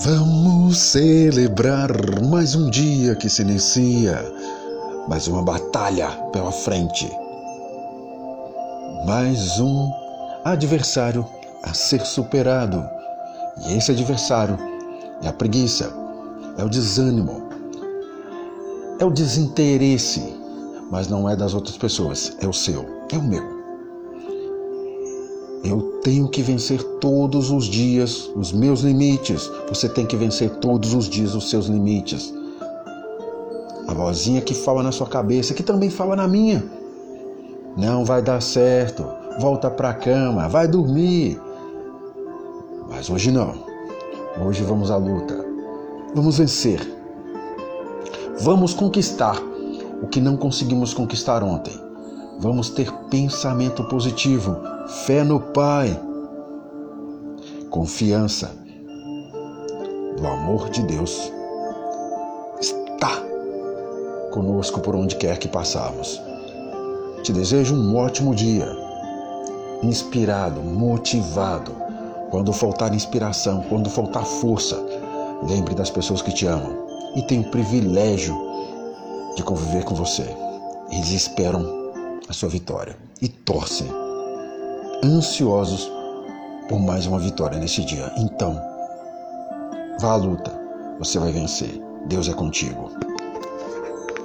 Vamos celebrar mais um dia que se inicia, mais uma batalha pela frente, mais um adversário a ser superado. E esse adversário é a preguiça, é o desânimo, é o desinteresse, mas não é das outras pessoas, é o seu, é o meu. Eu tenho que vencer todos os dias os meus limites. Você tem que vencer todos os dias os seus limites. A vozinha que fala na sua cabeça, que também fala na minha. Não vai dar certo. Volta para a cama, vai dormir. Mas hoje não. Hoje vamos à luta. Vamos vencer. Vamos conquistar o que não conseguimos conquistar ontem. Vamos ter pensamento positivo, fé no Pai, confiança do amor de Deus está conosco por onde quer que passarmos. Te desejo um ótimo dia, inspirado, motivado. Quando faltar inspiração, quando faltar força, lembre das pessoas que te amam e tem o privilégio de conviver com você. Eles esperam a sua vitória e torcem, ansiosos por mais uma vitória nesse dia. Então, vá à luta, você vai vencer. Deus é contigo.